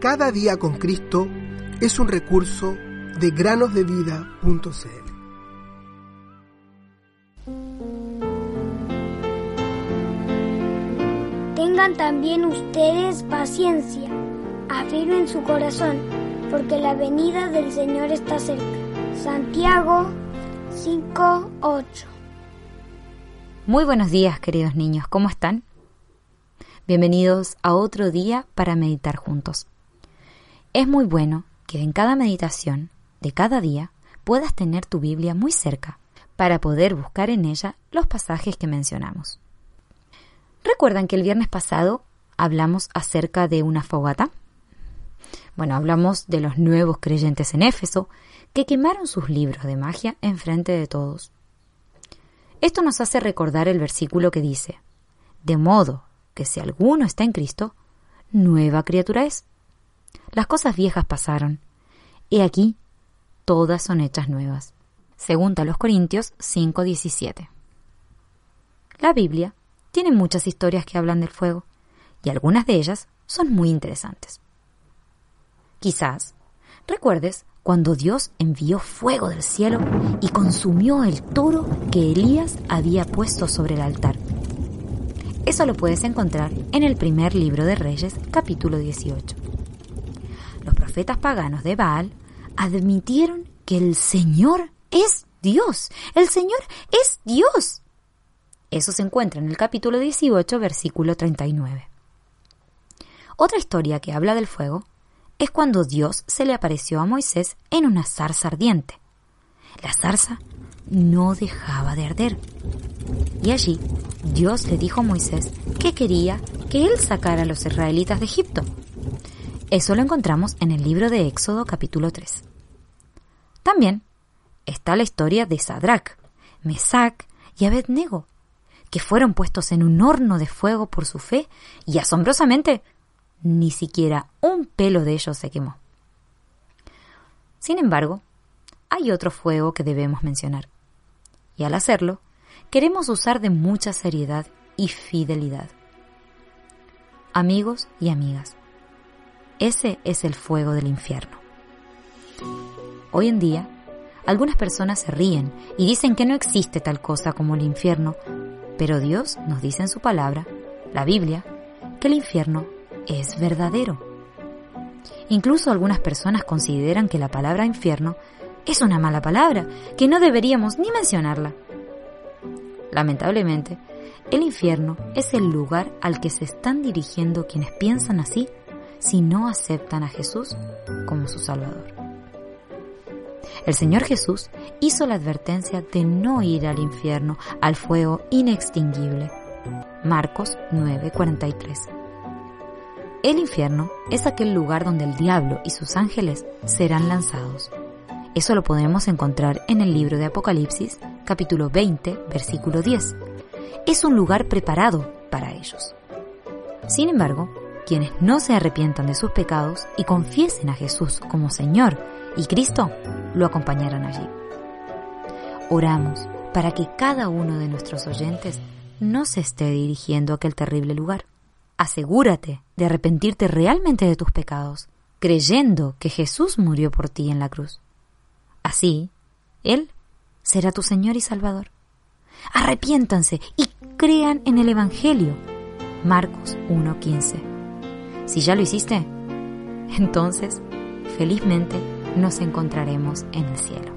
Cada día con Cristo es un recurso de granosdevida.cl. Tengan también ustedes paciencia, afirmen su corazón, porque la venida del Señor está cerca. Santiago 5:8 Muy buenos días, queridos niños, ¿cómo están? Bienvenidos a otro día para meditar juntos. Es muy bueno que en cada meditación de cada día puedas tener tu Biblia muy cerca para poder buscar en ella los pasajes que mencionamos. ¿Recuerdan que el viernes pasado hablamos acerca de una fogata? Bueno, hablamos de los nuevos creyentes en Éfeso que quemaron sus libros de magia en frente de todos. Esto nos hace recordar el versículo que dice, de modo que si alguno está en Cristo, nueva criatura es. Las cosas viejas pasaron. He aquí, todas son hechas nuevas. Según a los Corintios 5:17. La Biblia tiene muchas historias que hablan del fuego, y algunas de ellas son muy interesantes. Quizás recuerdes cuando Dios envió fuego del cielo y consumió el toro que Elías había puesto sobre el altar. Eso lo puedes encontrar en el primer libro de Reyes, capítulo 18. Profetas paganos de Baal admitieron que el Señor es Dios. El Señor es Dios. Eso se encuentra en el capítulo 18, versículo 39. Otra historia que habla del fuego es cuando Dios se le apareció a Moisés en una zarza ardiente. La zarza no dejaba de arder. Y allí Dios le dijo a Moisés que quería que él sacara a los israelitas de Egipto. Eso lo encontramos en el libro de Éxodo capítulo 3. También está la historia de Sadrach, Mesac y Abednego, que fueron puestos en un horno de fuego por su fe y asombrosamente ni siquiera un pelo de ellos se quemó. Sin embargo, hay otro fuego que debemos mencionar. Y al hacerlo, queremos usar de mucha seriedad y fidelidad. Amigos y amigas, ese es el fuego del infierno. Hoy en día, algunas personas se ríen y dicen que no existe tal cosa como el infierno, pero Dios nos dice en su palabra, la Biblia, que el infierno es verdadero. Incluso algunas personas consideran que la palabra infierno es una mala palabra, que no deberíamos ni mencionarla. Lamentablemente, el infierno es el lugar al que se están dirigiendo quienes piensan así si no aceptan a Jesús como su Salvador. El Señor Jesús hizo la advertencia de no ir al infierno, al fuego inextinguible. Marcos 9:43. El infierno es aquel lugar donde el diablo y sus ángeles serán lanzados. Eso lo podemos encontrar en el libro de Apocalipsis, capítulo 20, versículo 10. Es un lugar preparado para ellos. Sin embargo, quienes no se arrepientan de sus pecados y confiesen a Jesús como Señor y Cristo, lo acompañarán allí. Oramos para que cada uno de nuestros oyentes no se esté dirigiendo a aquel terrible lugar. Asegúrate de arrepentirte realmente de tus pecados, creyendo que Jesús murió por ti en la cruz. Así, Él será tu Señor y Salvador. Arrepiéntanse y crean en el Evangelio. Marcos 1.15. Si ya lo hiciste, entonces, felizmente, nos encontraremos en el cielo.